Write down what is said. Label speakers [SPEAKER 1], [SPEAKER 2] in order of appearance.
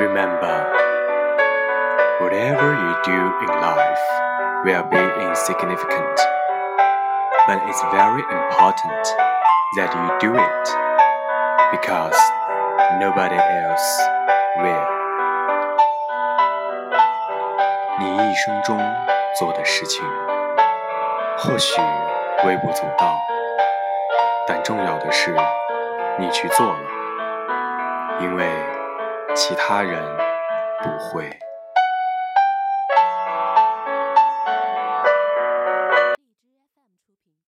[SPEAKER 1] Remember, whatever you do in life will be insignificant, but it's very important that you do it because nobody else will. 你一生中做的事情，或许微不足道，但重要的是你去做了，因为。 其他人不会。